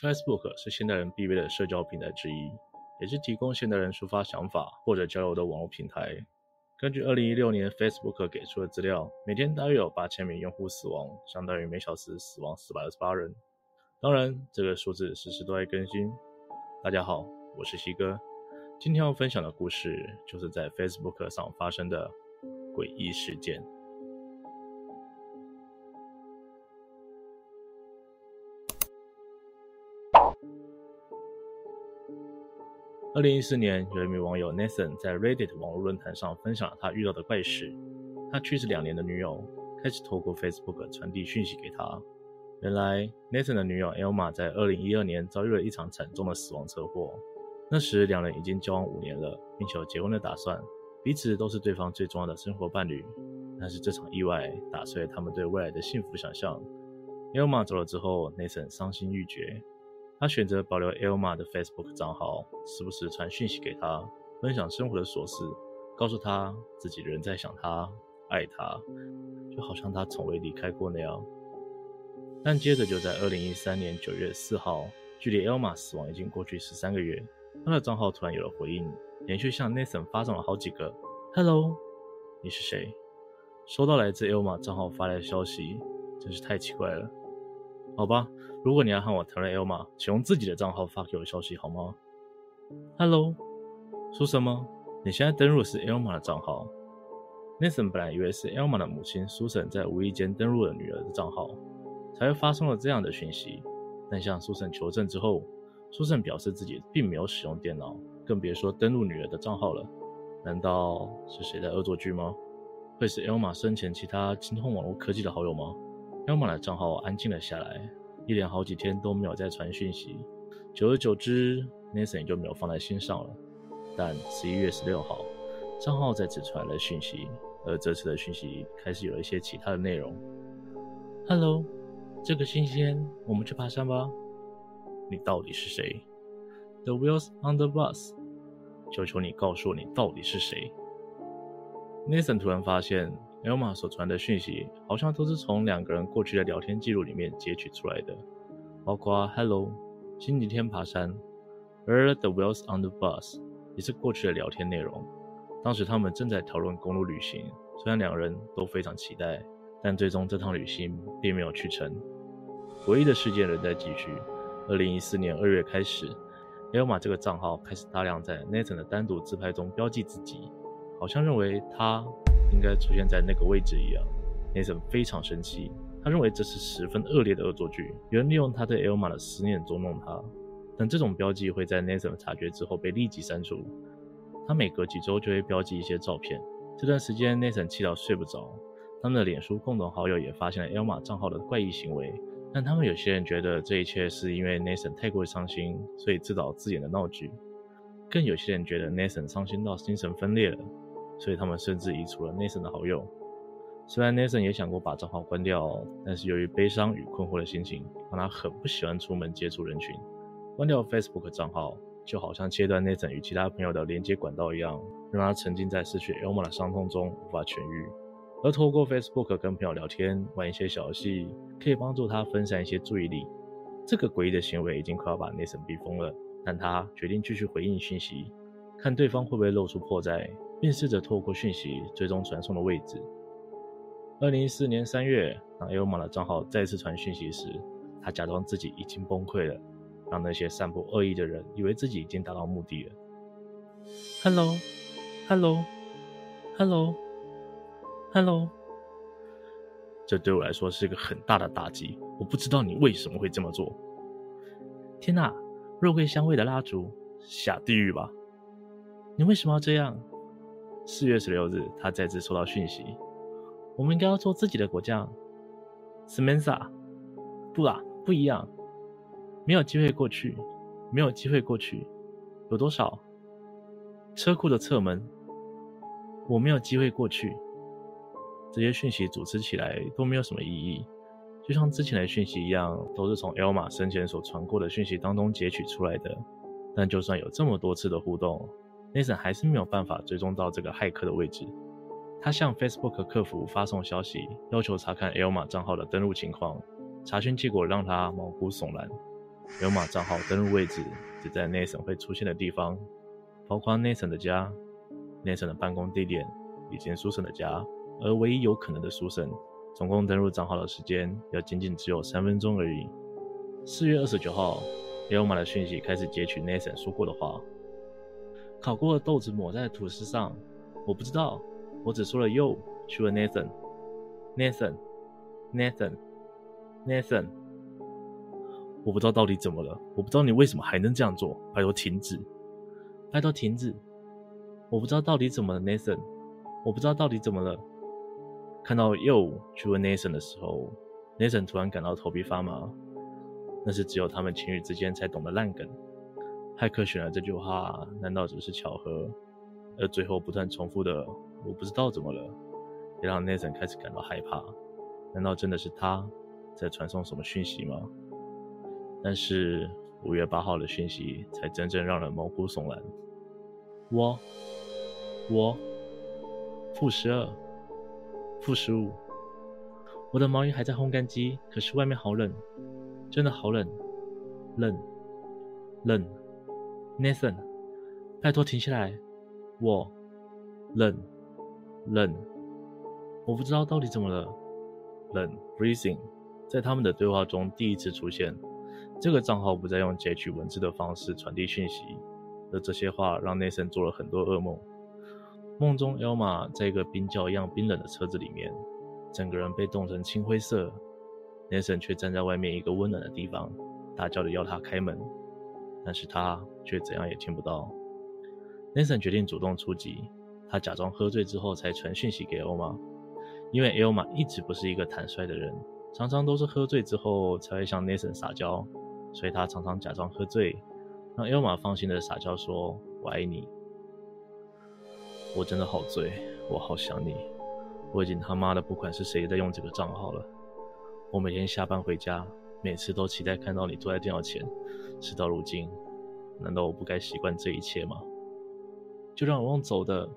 Facebook 是现代人必备的社交平台之一，也是提供现代人抒发想法或者交流的网络平台。根据2016年 Facebook 给出的资料，每天大约有8000名用户死亡，相当于每小时死亡428人。当然，这个数字时时都在更新。大家好，我是西哥，今天要分享的故事就是在 Facebook 上发生的诡异事件。二零一四年，有一名网友 Nathan 在 Reddit 网络论坛上分享了他遇到的怪事。他去世两年的女友开始透过 Facebook 传递讯息给他。原来，Nathan 的女友 Elma 在二零一二年遭遇了一场惨重的死亡车祸。那时，两人已经交往五年了，并且有结婚的打算，彼此都是对方最重要的生活伴侣。但是，这场意外打碎了他们对未来的幸福想象。Elma 走了之后，Nathan 伤心欲绝。他选择保留 Elma 的 Facebook 账号，时不时传讯息给她，分享生活的琐事，告诉她自己仍在想她、爱她，就好像她从未离开过那样。但接着就在2013年9月4号，距离 Elma 死亡已经过去十三个月，他的账号突然有了回应，连续向 Nathan 发送了好几个 “Hello，你是谁？”收到来自 Elma 账号发来的消息，真是太奇怪了。好吧，如果你要和我谈论 Elma，请用自己的账号发给我消息好吗？Hello，说什么？你现在登录的是 Elma 的账号？Nathan 本来以为是 Elma 的母亲 Susan 在无意间登录了女儿的账号，才会发送了这样的讯息。但向 Susan 求证之后，Susan 表示自己并没有使用电脑，更别说登录女儿的账号了。难道是谁在恶作剧吗？会是 Elma 生前其他精通网络科技的好友吗？Elma 的账号安静了下来，一连好几天都没有再传讯息。久而久之，Nathan 就没有放在心上了。但十一月十六号，账号再次传来了讯息，而这次的讯息开始有一些其他的内容。Hello，这个星期天我们去爬山吧。你到底是谁？The wheels on the bus。求求你告诉我你到底是谁？Nathan 突然发现。Elma 所传的讯息好像都是从两个人过去的聊天记录里面截取出来的，包括 “Hello”、星期天爬山，而 “The wheels on the bus” 也是过去的聊天内容。当时他们正在讨论公路旅行，虽然两人都非常期待，但最终这趟旅行并没有去成。诡异的事件仍在继续。二零一四年二月开始，Elma 这个账号开始大量在 Nathan 的单独自拍中标记自己，好像认为他。应该出现在那个位置一样，Nathan 非常生气，他认为这是十分恶劣的恶作剧，有人利用他对 Elma 的思念捉弄他。但这种标记会在 Nathan 察觉之后被立即删除。他每隔几周就会标记一些照片。这段时间，Nathan 气到睡不着。他们的脸书共同好友也发现了 Elma 账号的怪异行为，但他们有些人觉得这一切是因为 Nathan 太过伤心，所以自导自演的闹剧。更有些人觉得 Nathan 伤心到精神分裂了。所以他们甚至移除了 Nathan 的好友。虽然 Nathan 也想过把账号关掉，但是由于悲伤与困惑的心情，让他很不喜欢出门接触人群。关掉 Facebook 账号，就好像切断 Nathan 与其他朋友的连接管道一样，让他沉浸在失去 Elma 的伤痛中无法痊愈。而透过 Facebook 跟朋友聊天、玩一些小游戏，可以帮助他分散一些注意力。这个诡异的行为已经快要把 Nathan 逼疯了，但他决定继续回应讯息，看对方会不会露出破绽。并试着透过讯息追踪传送的位置。二零一四年三月，当 Elma 的账号再次传讯息时，他假装自己已经崩溃了，让那些散布恶意的人以为自己已经达到目的了。Hello，Hello，Hello，Hello。这对我来说是一个很大的打击。我不知道你为什么会这么做。天哪，肉桂香味的蜡烛，下地狱吧！你为什么要这样？四月十六日，他再次收到讯息：“我们应该要做自己的果酱。” Samantha，不啊，不一样，没有机会过去，没有机会过去。有多少？车库的侧门，我没有机会过去。这些讯息组织起来都没有什么意义，就像之前的讯息一样，都是从 Elma 生前所传过的讯息当中截取出来的。但就算有这么多次的互动，Nathan 还是没有办法追踪到这个骇客的位置。他向 Facebook 客服发送消息，要求查看 Elma 账号的登录情况。查询结果让他毛骨悚然。Elma 账号登录位置只在 Nathan 会出现的地方，包括 Nathan 的家、Nathan 的办公地点以及 Susan 的家，而唯一有可能的 Susan，总共登录账号的时间要仅仅只有三分钟而已。四月二十九号，Elma 的讯息开始截取 Nathan 说过的话：烤过的豆子抹在吐司上，我不知道，我只说了 “yo” 去问 Nathan，Nathan，Nathan，Nathan。我不知道到底怎么了，我不知道你为什么还能这样做，拜托停止，拜托停止。我不知道到底怎么了，Nathan，我不知道到底怎么了。看到 Yo 去问 Nathan 的时候，Nathan 突然感到头皮发麻。那是只有他们情侣之间才懂的烂梗。骇客选了这句话，难道只是巧合？而最后不断重复的“我不知道怎么了”，也让 Nathan 开始感到害怕。难道真的是他在传送什么讯息吗？但是五月八号的讯息才真正让人毛骨悚然。我，我，负十二，负十五。我的毛衣还在烘干机，可是外面好冷，真的好冷，冷，冷。Nathan，拜托停下来，我，冷，冷。我不知道到底怎么了，冷。Freezing，在他们的对话中第一次出现。这个账号不再用截取文字的方式传递讯息，而这些话让 Nathan 做了很多噩梦。梦中 Elma 在一个冰窖一样冰冷的车子里面，整个人被冻成青灰色。Nathan 却站在外面一个温暖的地方，大叫着要他开门，但是他却怎样也听不到。Nathan 决定主动出击，他假装喝醉之后才传讯息给 Elma，因为 Elma 一直不是一个坦率的人，常常都是喝醉之后才会向 Nathan 撒娇。所以他常常假装喝醉，让 Elma 放心的撒娇说：“我爱你。”我真的好醉，我好想你。我已经他妈的不管是谁在用这个账号了。我每天下班回家，每次都期待看到你坐在电脑前。事到如今，难道我不该习惯这一切吗？就让我用走的。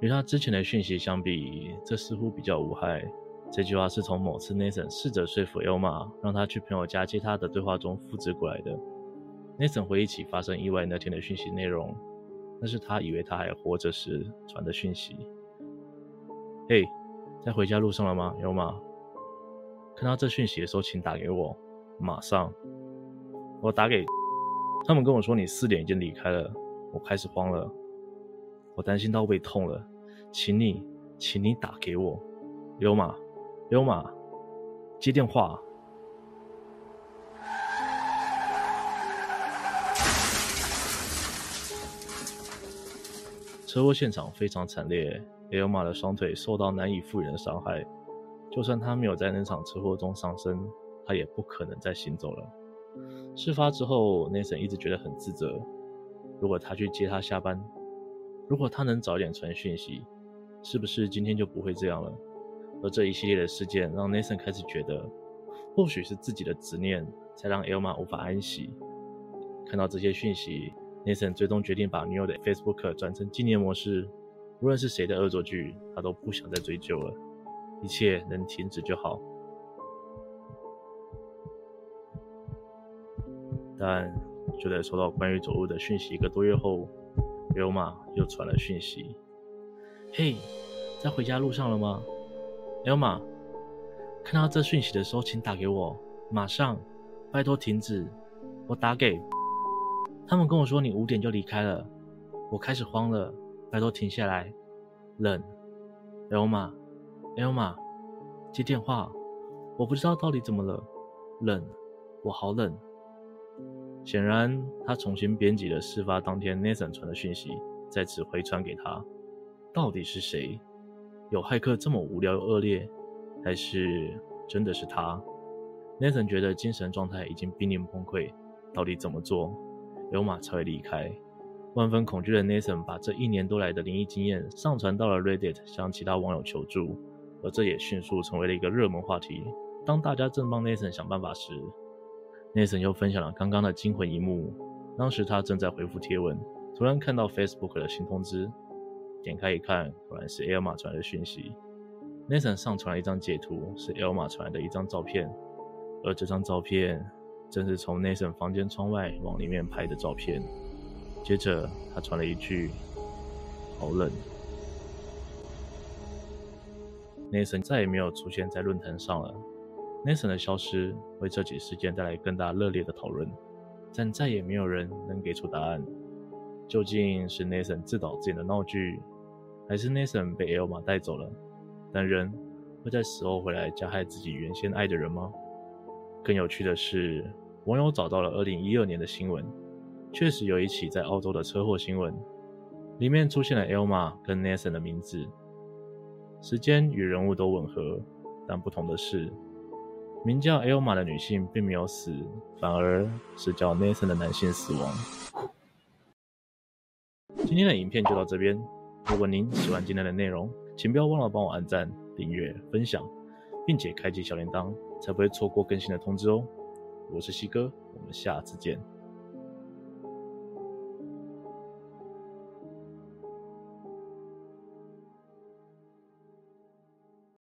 与他之前的讯息相比，这似乎比较无害。这句话是从某次 Nathan 试着说服 Elma 让他去朋友家接他的对话中复制过来的。Nathan 回忆起发生意外那天的讯息内容，那是他以为他还活着时传的讯息。嘿，在回家路上了吗，Elma？看到这讯息的时候，请打给我，马上。我打给他们，跟我说你四点已经离开了，我开始慌了，我担心到胃痛了，请你，请你打给我，Elma。有吗？接电话。车祸现场非常惨烈，Elma 的双腿受到难以复原的伤害。就算他没有在那场车祸中丧生，他也不可能再行走了。事发之后，Nathan 一直觉得很自责。如果他去接他下班，如果他能早点传讯息，是不是今天就不会这样了？而这一系列的事件让 Nathan 开始觉得，或许是自己的执念才让 Elma 无法安息。看到这些讯息，Nathan 最终决定把女友的 Facebook 转成纪念模式。无论是谁的恶作剧，他都不想再追究了，一切能停止就好。但就在收到关于走路的讯息一个多月后，Elma 又传了讯息：“嘿，在回家路上了吗？” Elma，看到这讯息的时候，请打给我，马上，拜托停止。我打给他们，跟我说你五点就离开了，我开始慌了，拜托停下来。冷，Elma，接电话，我不知道到底怎么了，冷，我好冷。显然，他重新编辑了事发当天 Nathan 传的讯息，再次回传给他。到底是谁？有骇客这么无聊又恶劣，还是真的是他？Nathan 觉得精神状态已经濒临崩溃，到底怎么做，Elma 才会离开？万分恐惧的 Nathan 把这一年多来的灵异经验上传到了 Reddit，向其他网友求助，而这也迅速成为了一个热门话题。当大家正帮 Nathan 想办法时，Nathan 又分享了刚刚的惊魂一幕。当时他正在回复贴文，突然看到 Facebook 的新通知。点开一看，果然是 Elma 传来的讯息。Nathan 上传了一张截图，是 Elma 传来的一张照片。而这张照片正是从 Nathan 房间窗外往里面拍的照片。接着，他传了一句：“好冷。” Nathan 再也没有出现在论坛上了。Nathan 的消失为这起事件带来更大热烈的讨论，但再也没有人能给出答案。究竟是 Nathan 自导自演的闹剧，还是 Nathan 被 Elma 带走了？但人会在死后回来加害自己原先爱的人吗？更有趣的是，网友找到了2012年的新闻，确实有一起在澳洲的车祸新闻，里面出现了 Elma 跟 Nathan 的名字。时间与人物都吻合，但不同的是，名叫 Elma 的女性并没有死，反而是叫 Nathan 的男性死亡。今天的影片就到这边，如果您喜欢今天的内容，请不要忘了帮我按赞、订阅、分享，并且开启小铃铛，才不会错过更新的通知哦。我是西哥，我们下次见。